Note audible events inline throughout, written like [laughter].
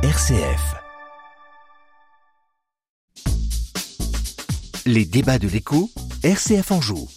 RCF. Les débats de l'écho, RCF en joue.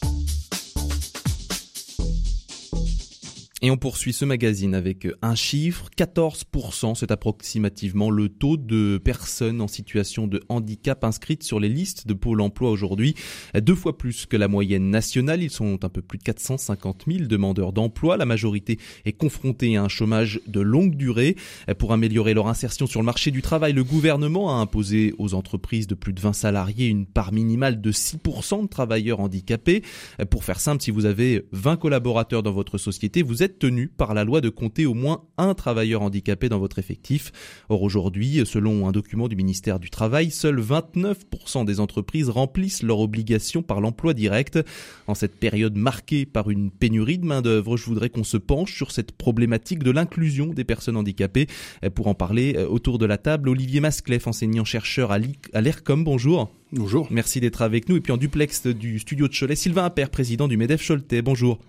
Et on poursuit ce magazine avec un chiffre, 14%, c'est approximativement le taux de personnes en situation de handicap inscrites sur les listes de Pôle emploi aujourd'hui, deux fois plus que la moyenne nationale. Ils sont un peu plus de 450 000 demandeurs d'emploi. La majorité est confrontée à un chômage de longue durée. Pour améliorer leur insertion sur le marché du travail, le gouvernement a imposé aux entreprises de plus de 20 salariés une part minimale de 6% de travailleurs handicapés. Pour faire simple, si vous avez 20 collaborateurs dans votre société, vous êtes tenu par la loi de compter au moins un travailleur handicapé dans votre effectif. Or aujourd'hui, selon un document du ministère du Travail, seuls 29% des entreprises remplissent leurs obligations par l'emploi direct. En cette période marquée par une pénurie de main-d'œuvre, je voudrais qu'on se penche sur cette problématique de l'inclusion des personnes handicapées. Pour en parler euh, autour de la table, Olivier Masclef, enseignant-chercheur à l'ERCOM, bonjour. Bonjour. Merci d'être avec nous. Et puis en duplex du studio de Cholet, Sylvain Appert, président du MEDEF Choletais, bonjour.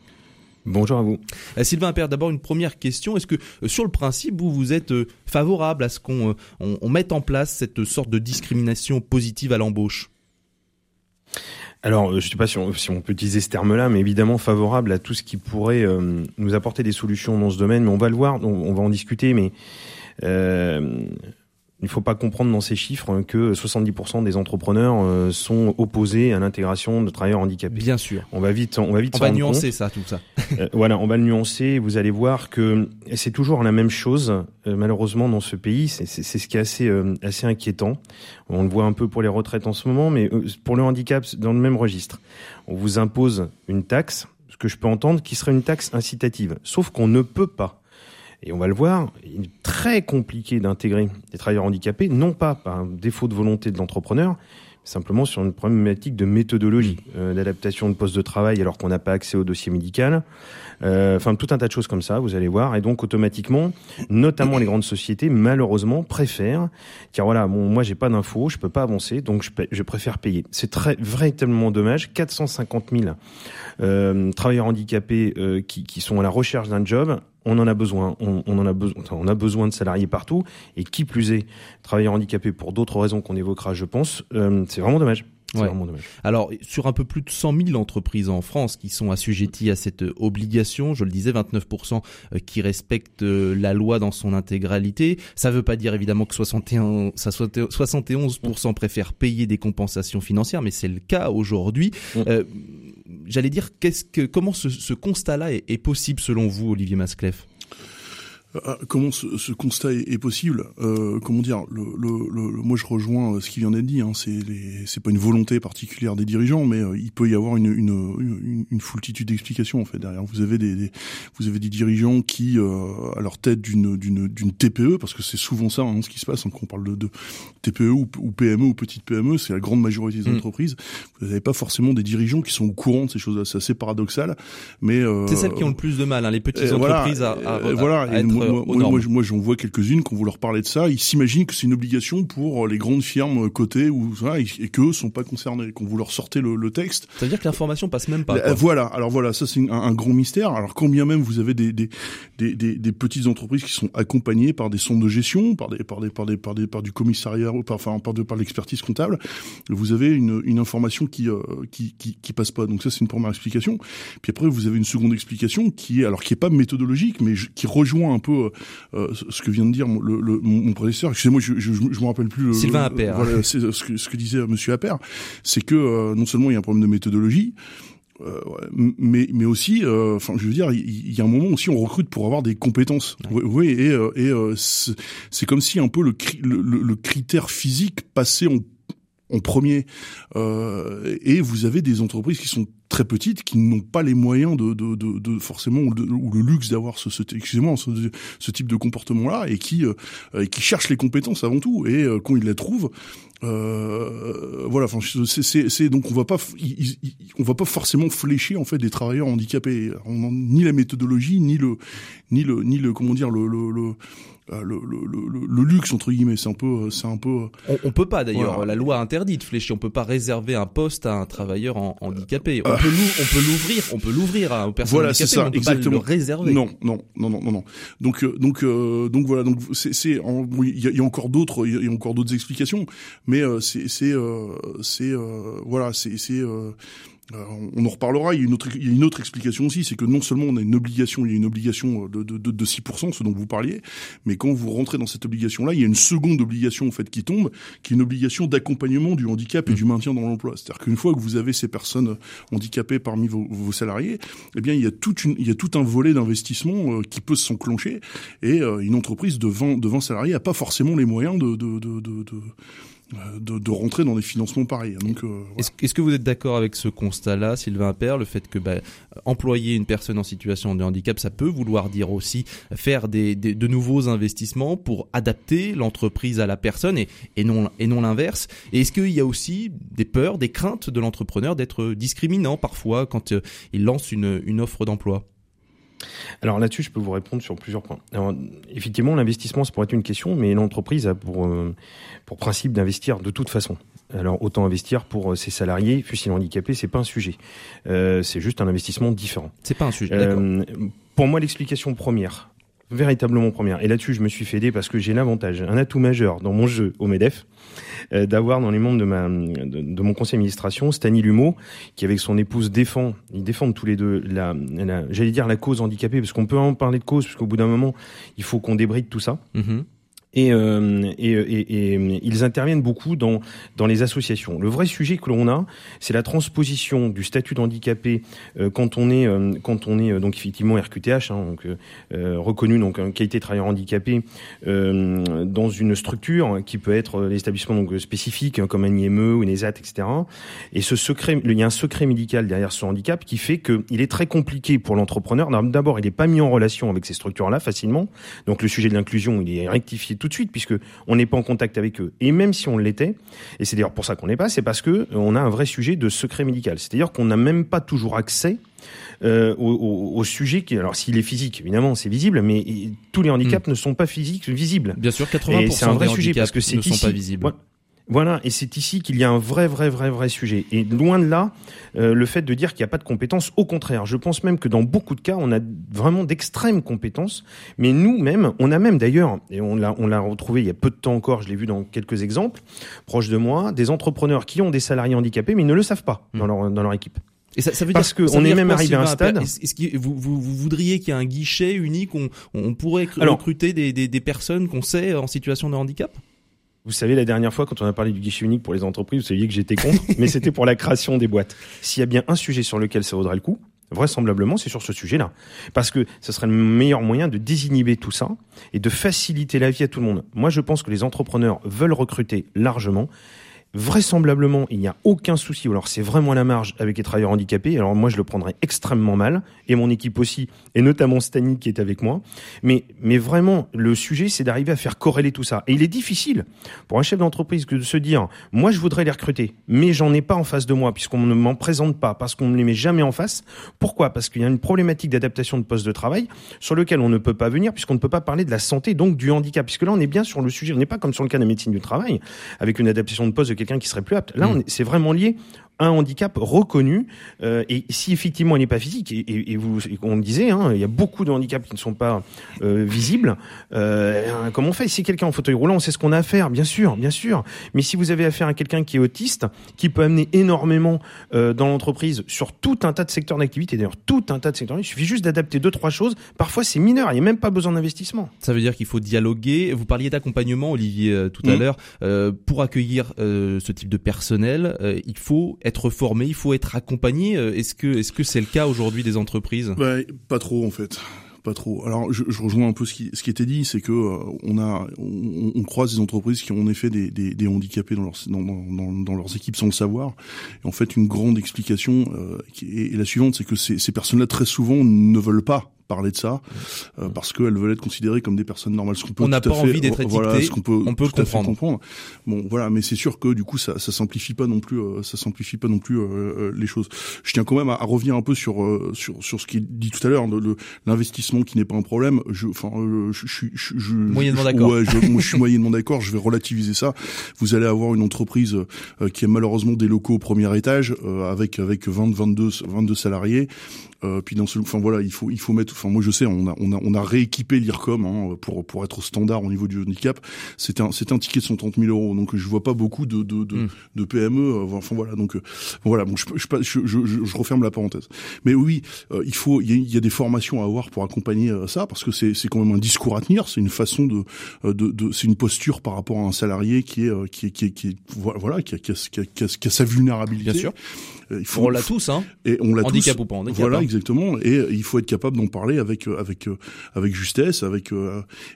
Bonjour à vous. Euh, Sylvain Appert, d'abord une première question. Est-ce que euh, sur le principe, vous, vous êtes euh, favorable à ce qu'on on, mette en place cette sorte de discrimination positive à l'embauche? Alors, je ne sais pas si on, si on, peut utiliser ce terme-là, mais évidemment favorable à tout ce qui pourrait nous apporter des solutions dans ce domaine. Mais on va le voir, on, on va en discuter. Mais il ne faut pas comprendre dans ces chiffres que 70% des entrepreneurs euh, sont opposés à l'intégration de travailleurs handicapés. Bien sûr. On va vite, on va vite. On va nuancer ça, tout ça. [laughs] Euh, voilà, on va le nuancer. Vous allez voir que c'est toujours la même chose. Euh, malheureusement, dans ce pays, c'est ce qui est assez assez inquiétant. On le voit un peu pour les retraites en ce moment, mais pour le handicap, dans le même registre. On vous impose une taxe, ce que je peux entendre, qui serait une taxe incitative. Sauf qu'on ne peut pas et on va le voir, il est très compliqué d'intégrer des travailleurs handicapés, non pas par un défaut de volonté de l'entrepreneur, simplement sur une problématique de méthodologie, euh, d'adaptation de poste de travail alors qu'on n'a pas accès au dossier médical, euh, enfin tout un tas de choses comme ça, vous allez voir, et donc automatiquement, notamment les grandes sociétés, malheureusement, préfèrent car voilà, bon, moi j'ai pas d'infos, je peux pas avancer, donc je, je préfère payer. C'est très véritablement dommage. 450 000 euh, travailleurs handicapés euh, qui, qui sont à la recherche d'un job on en a besoin, on, on en a besoin, on a besoin de salariés partout, et qui plus est, travailleurs handicapés pour d'autres raisons qu'on évoquera, je pense, euh, c'est vraiment dommage. Alors, sur un peu plus de 100 000 entreprises en France qui sont assujetties à cette obligation, je le disais, 29% euh, qui respectent euh, la loi dans son intégralité. Ça ne veut pas dire évidemment que 71, 71% préfèrent payer des compensations financières, mais c'est le cas aujourd'hui. Mm. Euh, j'allais dire, qu'est-ce que, comment ce, constat-là est, est, possible selon vous, Olivier Masclef? Comment ce, ce constat est, possible euh, Comment dire le, le, le, Moi, je rejoins euh, ce qui vient d'être dit. Hein, c'est c'est pas une volonté particulière des dirigeants, mais euh, il peut y avoir une, une, une, une foultitude d'explications en fait derrière. Vous avez des, vous avez des dirigeants qui, euh, à leur tête d'une d'une d'une TPE, parce que c'est souvent ça hein, ce qui se passe hein, quand on parle de, de TPE ou, ou, PME ou petite PME, c'est la grande majorité des mm. entreprises. Vous n'avez pas forcément des dirigeants qui sont au courant de ces choses-là. C'est assez paradoxal, mais c'est celles qui ont le plus de mal, hein, les petites entreprises à, à, voilà, à, être moi, moi, j'en vois quelques-unes quand vous leur parlez de ça, ils s'imaginent que c'est une obligation pour les grandes firmes cotées ou ça, et, et qu'eux sont pas concernés. Quand vous leur sortez le, le texte, ça veut dire que l'information passe même pas. Quoi. Voilà. Alors voilà, ça c'est un, un, grand mystère. Alors combien même vous avez des des, des, des, des, petites entreprises qui sont accompagnées par des centres de gestion, par des par des par des par, des, par du commissariat, par, enfin par de par l'expertise comptable, vous avez une, une information qui, euh, qui, qui qui passe pas. Donc ça c'est une première explication. Puis après vous avez une seconde explication qui est alors qui est pas méthodologique, mais qui rejoint un peu euh, ce que vient de dire le, le, mon professeur. Excusez-moi, je, je, je, me rappelle plus. Le, Sylvain Appert. Voilà, c'est ce que, ce que disait Monsieur Appert, c'est que euh, non seulement il y a un problème de méthodologie, euh, mais mais aussi, euh, enfin, je veux dire, il y, a un moment aussi on recrute pour avoir des compétences. Oui, et, et c'est comme si un peu le, le, le critère physique passait en en premier. Euh, et vous avez des entreprises qui sont très petites, qui n'ont pas les moyens de, de, de, de forcément ou, le luxe d'avoir ce, ce, excusez-moi, ce, type de comportement-là, et qui euh, qui cherchent les compétences avant tout. Et euh, quand ils les trouvent, Euh, voilà, enfin, c'est donc on va pas, on va pas forcément flécher en fait des travailleurs handicapés. On, ni la méthodologie, ni le, ni le, ni le, comment dire, le, le, le euh, le, le, le, luxe entre guillemets. C'est un peu euh, c'est un peu euh, on, on peut pas d'ailleurs. la loi interdit de flécher. On peut pas réserver un poste à un travailleur en, handicapé. On peut on peut l'ouvrir. On peut l'ouvrir aux personnes voilà, handicapées ça, on peut exactement. pas le réserver. Non non non non non non. Donc donc donc voilà. Donc c'est c'est il y, a, encore d'autres il y a encore d'autres explications. mais c'est c'est c'est voilà c'est c'est euh, on en reparlera. Il y, a une autre, explication aussi, c'est que non seulement on a une obligation, il y a une obligation de, de, de, de 6%, ce dont vous parliez, mais quand vous rentrez dans cette obligation-là, il y a une seconde obligation qui tombe, qui est une obligation d'accompagnement du handicap et du maintien dans l'emploi. C'est-à-dire qu'une fois que vous avez ces personnes handicapées parmi vos, salariés, eh bien il y a tout un volet d'investissement euh, qui peut s'enclencher et euh, une entreprise de 20, de 20 salariés a pas forcément les moyens de, de euh, de, rentrer dans des financements pareils. Euh, est-ce, que vous êtes d'accord avec ce constat-là, Sylvain Père, le fait que bah, employer une personne en situation de handicap, ça peut vouloir dire aussi faire des, des de nouveaux investissements pour adapter l'entreprise à la personne et, et non et non l'inverse? Et est-ce qu'il y a aussi des peurs, des craintes de l'entrepreneur d'être discriminant parfois quand euh, il lance une, une offre d'emploi? Alors là-dessus, je peux vous répondre sur plusieurs points. Alors, effectivement, l'investissement, ça pourrait être une question, mais l'entreprise a pour, euh, pour principe d'investir de toute façon. Alors autant investir pour euh, ses salariés, fût-il handicapés, c'est pas un sujet. Euh, c'est juste un investissement différent. C'est pas un sujet. Euh, pour moi, l'explication première, véritablement première. Et là-dessus, je me suis fait aider parce que j'ai l'avantage, un atout majeur dans mon jeu au MEDEF, euh, d'avoir dans les membres de, mon conseil d'administration Stani Lumeau, qui avec son épouse défend, ils défendent tous les deux la, j'allais dire la cause handicapée, parce qu'on peut en parler de cause, parce qu'au bout d'un moment, il faut qu'on débride tout ça. Mm-hmm. Euh, et, et, et, et, ils interviennent beaucoup dans, dans les associations. Le vrai sujet que l'on a, c'est la transposition du statut d'handicapé euh, quand on est euh, quand on est donc effectivement RQTH, hein, donc reconnu donc un qualité de travailleur handicapé dans une structure qui peut être l'établissement donc spécifique hein, comme un IME ou une ESAT, etc. Et ce secret, il y a un secret médical derrière ce handicap qui fait qu'il est très compliqué pour l'entrepreneur. D'abord, il n'est pas mis en relation avec ces structures-là facilement. Donc le sujet de l'inclusion, il est rectifié tout de suite puisque on n'est pas en contact avec eux. Et même si on l'était, et c'est d'ailleurs pour ça qu'on n'est pas, c'est parce que euh, on a un vrai sujet de secret médical. C'est-à-dire qu'on n'a même pas toujours accès euh, au, sujet qui, alors s'il est physique, évidemment, c'est visible, mais tous les handicaps hmm. ne sont pas physiques visibles. Bien sûr, 80% c'est un vrai sujet parce que c'est ne sont pas visibles. Voilà, et c'est ici qu'il y a un vrai, vrai, vrai, vrai sujet. Et loin de là, euh, le fait de dire qu'il n'y a pas de compétences, au contraire, je pense même que dans beaucoup de cas, on a vraiment d'extrêmes compétences. Mais nous-mêmes, on a même d'ailleurs, et on l'a, on l'a retrouvé il y a peu de temps encore, je l'ai vu dans quelques exemples proches de moi, des entrepreneurs qui ont des salariés handicapés, mais ils ne le savent pas dans, hmm. leur, dans leur équipe. Et ça, ça veut Parce dire qu'on est même arrivé à un stade. Est-ce que vous, vous, vous, voudriez qu'il y ait un guichet unique où on, on pourrait recruter des, des, des personnes qu'on sait en situation de handicap? Vous savez, la dernière fois, quand on a parlé du guichet unique pour les entreprises, vous saviez que j'étais contre, [laughs] mais c'était pour la création des boîtes. S'il y a bien un sujet sur lequel ça vaudrait le coup, vraisemblablement, c'est sur ce sujet-là. Parce que ce serait le meilleur moyen de désinhiber tout ça et de faciliter la vie à tout le monde. Moi, je pense que les entrepreneurs veulent recruter largement vraisemblablement, il n'y a aucun souci, alors c'est vraiment la marge avec les travailleurs handicapés, alors moi je le prendrais extrêmement mal, et mon équipe aussi, et notamment Stani qui est avec moi, mais, mais vraiment, le sujet c'est d'arriver à faire corréler tout ça. Et il est difficile pour un chef d'entreprise de se dire, moi je voudrais les recruter, mais j'en ai pas en face de moi, puisqu'on ne m'en présente pas, parce qu'on ne les met jamais en face. Pourquoi? Parce qu'il y a une problématique d'adaptation de poste de travail sur lequel on ne peut pas venir, puisqu'on ne peut pas parler de la santé, donc du handicap, puisque là on est bien sur le sujet, on n'est pas comme sur le cas de la médecine du travail, avec une adaptation de poste de quelqu'un qui serait plus apte. Là, mm. c'est vraiment lié un handicap reconnu. Euh, et si effectivement il n'est pas physique, et, et, vous, on le disait, hein, il y a beaucoup de handicaps qui ne sont pas euh, visibles. Euh, comment on fait Si quelqu'un en fauteuil roulant, on sait ce qu'on a à faire, bien sûr, bien sûr. Mais si vous avez affaire à quelqu'un qui est autiste, qui peut amener énormément euh, dans l'entreprise sur tout un tas de secteurs d'activité, d'ailleurs tout un tas de secteurs, il suffit juste d'adapter deux trois choses. Parfois c'est mineur, il n'y a même pas besoin d'investissement. Ça veut dire qu'il faut dialoguer. Vous parliez d'accompagnement, Olivier, tout à mmh. l'heure. pour accueillir ce type de personnel, il faut être formé, il faut être accompagné. Euh, est-ce que est-ce que c'est le cas aujourd'hui des entreprises? Bah, Pas trop en fait pas trop. Alors, je, je, rejoins un peu ce qui, ce qui était dit, c'est que euh, on a, on, on, croise des entreprises qui ont en effet des, des, des handicapés dans, leur, dans, dans, dans, leurs équipes sans le savoir. Et en fait, une grande explication euh, qui est, la suivante, c'est que ces, ces personnes-là très souvent ne veulent pas parler de ça euh, parce qu'elles veulent être considérées comme des personnes normales. Ce on n'a pas envie d'être étiqueté. Voilà, ce qu'on peut, on peut tout comprendre. comprendre. Bon, voilà, mais c'est sûr que du coup, ça, ça simplifie pas non plus, euh, ça simplifie pas non plus euh, les choses. Je tiens quand même à, à revenir un peu sur sur sur ce qui est dit tout à l'heure, l'investissement qui n'est pas un problème. Je, enfin, je, je, je, je moyennement d'accord. Ouais, je, moi, je suis [laughs] moyennement d'accord. Je vais relativiser ça. Vous allez avoir une entreprise qui a malheureusement des locaux au premier étage avec avec 20, 22, 22 salariés euh, puis dans ce, enfin voilà, il faut il faut mettre. Enfin moi je sais, on a on a on a rééquipé l'IRCOM hein, pour pour être au standard au niveau du handicap. C'est un c'est un ticket de 130 000 euros. Donc je vois pas beaucoup de de de, hmm. de PME. Euh, enfin voilà donc euh, voilà bon je je, je je, je referme la parenthèse. Mais oui, euh, il faut il y a, y a, des formations à avoir pour accompagner ça parce que c'est c'est quand même un discours à tenir. C'est une façon de de, de c'est une posture par rapport à un salarié qui est qui est qui est, qui est, voilà qui a, qui a, qui a, qui a sa vulnérabilité. Bien sûr. Il faut, on l'a tous, hein. Et on l'a handicap tous. ou pas handicap. Voilà, hein. exactement. Et euh, il faut être capable d'en parler avec euh, avec euh, avec justesse, avec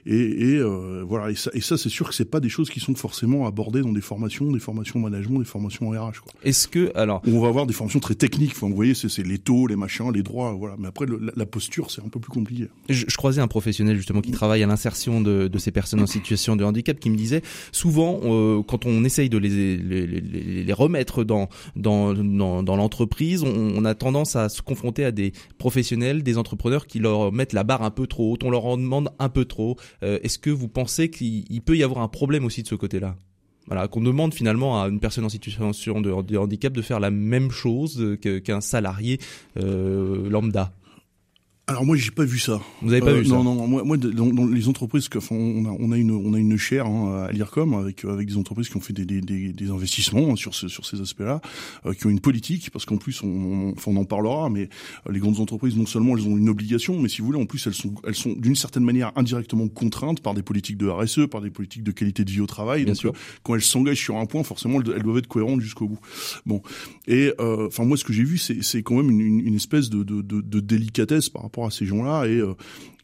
et, et voilà. Et ça, et ça c'est sûr que c'est pas des choses qui sont forcément abordées dans des formations, des formations management, des formations RH. Est-ce que alors on va avoir des formations très techniques. Enfin, vous voyez, c'est les taux, les machins, les droits, voilà. Mais après, la, posture, c'est un peu plus compliqué. Je, je, croisais un professionnel justement qui travaille à l'insertion de, de ces personnes en situation de handicap qui me disait souvent quand on essaye de les, les, les, les remettre dans dans, dans, dans l'entreprise, on, a tendance à se confronter à des professionnels, des entrepreneurs qui leur mettent la barre un peu trop haute, on leur en demande un peu trop. Euh, est-ce que vous pensez qu'il peut y avoir un problème aussi de ce côté-là? Voilà, qu'on demande finalement à une personne en situation de, handicap de faire la même chose qu'un salarié euh, lambda. Alors moi j'ai pas vu ça. Vous avez pas euh, vu ça Non non moi, moi dans, dans, les entreprises que on a on a une on a une chaire hein, à l'IRCOM avec avec des entreprises qui ont fait des des, des, des investissements hein, sur ce, sur ces aspects-là, euh, qui ont une politique parce qu'en plus on, on, on en parlera mais euh, les grandes entreprises non seulement elles ont une obligation mais si vous voulez en plus elles sont elles sont d'une certaine manière indirectement contraintes par des politiques de RSE, par des politiques de qualité de vie au travail. Bien sûr. quand elles s'engagent sur un point forcément elles, doivent être cohérentes jusqu'au bout. Bon et enfin moi ce que j'ai vu c'est c'est quand même une, une espèce de, de, de, de délicatesse par rapport à ces gens-là et euh,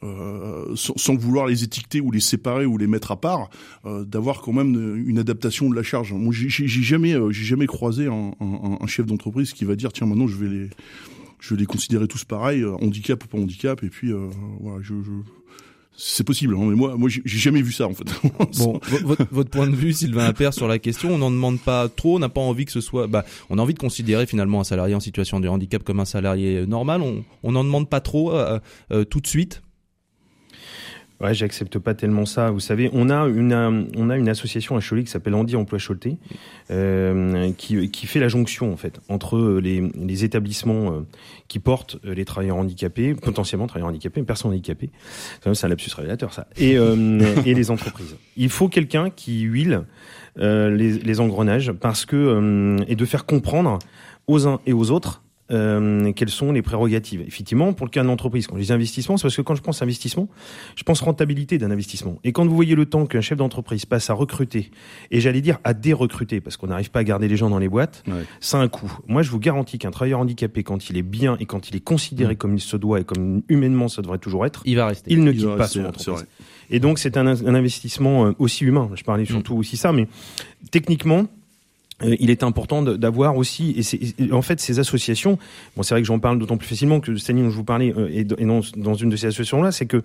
euh, sans, vouloir les étiqueter ou les séparer ou les mettre à part, euh, d'avoir quand même une adaptation de la charge. Moi, j'ai jamais, j'ai jamais croisé un, chef d'entreprise qui va dire tiens maintenant je vais les, je vais les considérer tous pareils, handicap ou pas handicap, et puis voilà, je c'est possible, hein, mais moi, moi, j'ai jamais vu ça en fait. [laughs] bon, votre, point de vue, Sylvain Appert, sur la question, on n'en demande pas trop, on n'a pas envie que ce soit. Bah, on a envie de considérer finalement un salarié en situation de handicap comme un salarié normal. On n'en demande pas trop euh, euh, tout de suite. Ouais, j'accepte pas tellement ça. Vous savez, on a une, euh, on a une association à Cholet qui s'appelle Andy Emploi Choleté, euh, qui, qui fait la jonction en fait entre les, les établissements euh, qui portent euh, les travailleurs handicapés, potentiellement travailleurs handicapés, personnes handicapées. C'est un lapsus révélateur ça. Et, [laughs] et les entreprises. Il faut quelqu'un qui huile les, les engrenages parce que et de faire comprendre aux uns et aux autres euh, quelles sont les prérogatives. Effectivement, pour le cas d'une entreprise, quand je dis investissement, c'est parce que quand je pense investissement, je pense rentabilité d'un investissement. Et quand vous voyez le temps qu'un chef d'entreprise passe à recruter, et j'allais dire à dérecruter, parce qu'on n'arrive pas à garder les gens dans les boîtes, ouais. ça a un coût. Moi, je vous garantis qu'un travailleur handicapé, quand il est bien et quand il est considéré mmh. comme il se doit et comme humainement ça devrait toujours être, il va rester. Il ne quitte pas son entreprise. Et donc, c'est un, un investissement euh, aussi humain. Je parlais surtout mmh. aussi ça, mais techniquement, il est important d'avoir aussi, et, en fait, ces associations, bon, c'est vrai que j'en parle d'autant plus facilement que Stanley dont je vous parlais, euh, et, dans, dans, une de ces associations-là, c'est que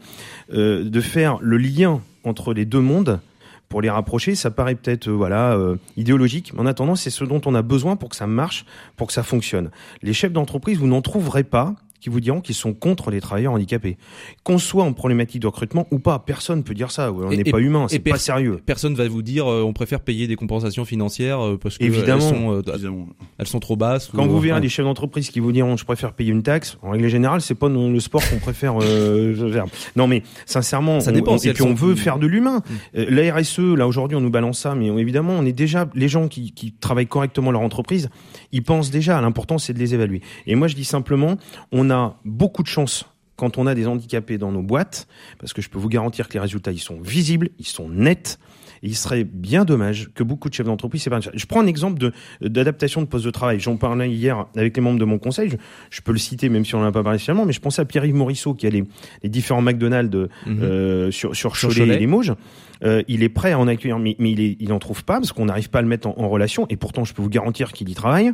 euh, de faire le lien entre les deux mondes, pour les rapprocher, ça paraît peut-être voilà idéologique, mais en attendant, c'est ce dont on a besoin pour que ça marche, pour que ça fonctionne. Les chefs d'entreprise, vous n'en trouverez pas qui vous diront qu'ils sont contre les travailleurs handicapés. Qu'on soit en problématique de recrutement ou pas, personne peut dire ça. On n'est pas humain, c'est pas sérieux. Personne va vous dire euh, on préfère payer des compensations financières euh, parce que Évidemment. Elles, sont, euh, elles sont trop basses. Quand vous verrez des chefs d'entreprise qui vous diront je préfère payer une taxe, en règle générale, c'est pas le sport qu'on préfère [laughs] faire. Non mais sincèrement, ça dépend. et puis on veut faire de l'humain. Mm. la RSE, là aujourd'hui, on nous balance ça, mais évidemment, on est déjà les gens qui, qui travaillent correctement leur entreprise, ils pensent déjà. L'important, c'est de les évaluer. Et moi, je dis simplement, on a beaucoup de chance quand on a des handicapés dans nos boîtes, parce que je peux vous garantir que les résultats, ils sont visibles, ils sont nets. Et il serait bien dommage que beaucoup de chefs d'entreprise, c'est pas Je prends un exemple de d'adaptation de poste de travail. J'en parlais hier avec les membres de mon conseil. Je, peux le citer, même si on n'en a pas parlé finalement, mais je pensais à Pierre-Yves Morisseau qui a les, les différents McDonald's mhm. euh, sur, sur Cholet, et Limoges. Euh, il est prêt à en accueillir, mais, mais il n'en trouve pas parce qu'on n'arrive pas à le mettre en, relation. Et pourtant, je peux vous garantir qu'il y travaille.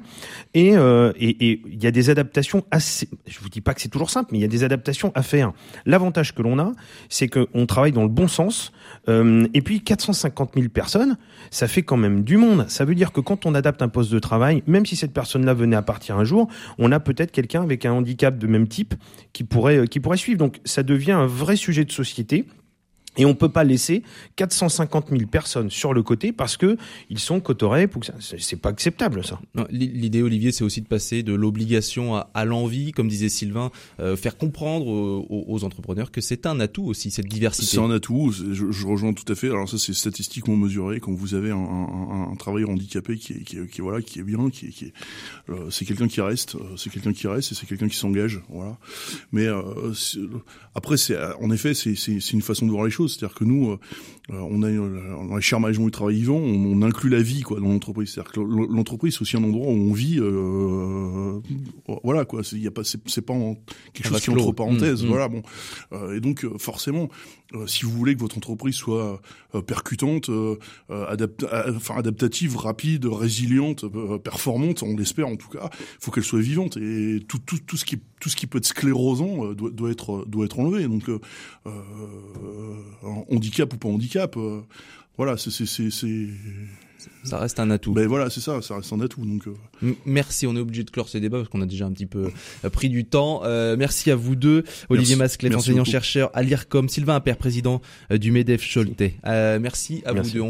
Et euh, il et, et, y a des adaptations assez. Je vous dis pas que c'est toujours simple, mais il y a des adaptations à faire. L'avantage que l'on a, c'est qu'on travaille dans le bon sens. Euh, et puis 450 000 personnes, ça fait quand même du monde. Ça veut dire que quand on adapte un poste de travail, même si cette personne-là venait à partir un jour, on a peut-être quelqu'un avec un handicap de même type qui pourrait qui pourrait suivre. Donc ça devient un vrai sujet de société et on peut pas laisser 450 000 personnes sur le côté parce que ils sont cotorés. C'est pas acceptable ça. L'idée, Olivier, c'est aussi de passer de l'obligation à, l'envie, comme disait Sylvain, euh, faire comprendre aux, entrepreneurs que c'est un atout aussi cette diversité. C'est un atout. Je, je, rejoins tout à fait. Alors ça, c'est statistiquement mesuré. Quand vous avez un, un, un travailleur handicapé qui est, qui, est, qui voilà, qui est bien, qui est, qui est euh, c'est quelqu'un qui reste, euh, c'est quelqu'un qui reste et c'est quelqu'un qui s'engage. Voilà. Mais euh, après, c'est en effet, c'est une façon de voir les choses c'est-à-dire que nous, euh, euh, on a dans les cher management du travail vivant, on, inclut la vie quoi dans l'entreprise. C'est-à-dire que l'entreprise c'est aussi un endroit où on vit. Euh, voilà quoi. Il y a pas, c'est pas quelque chose qui est entre parenthèses. Mmh, mmh. Voilà bon. et donc forcément, si vous voulez que votre entreprise soit percutante, enfin adaptative, rapide, résiliente, performante, on l'espère en tout cas, il faut qu'elle soit vivante et tout, tout, tout ce qui tout ce qui peut être sclérosant doit, doit être doit être enlevé. Donc euh, handicap ou pas handicap, euh, voilà, c'est ça reste un atout. Ben voilà, c'est ça, ça reste un atout. Donc euh. merci, on est obligé de clore ce débat parce qu'on a déjà un petit peu euh, pris du temps. merci à vous deux, Olivier Masclet, enseignant chercheur à l'IRCOM, Sylvain Appert, président du Medef Choletais. merci à vous deux.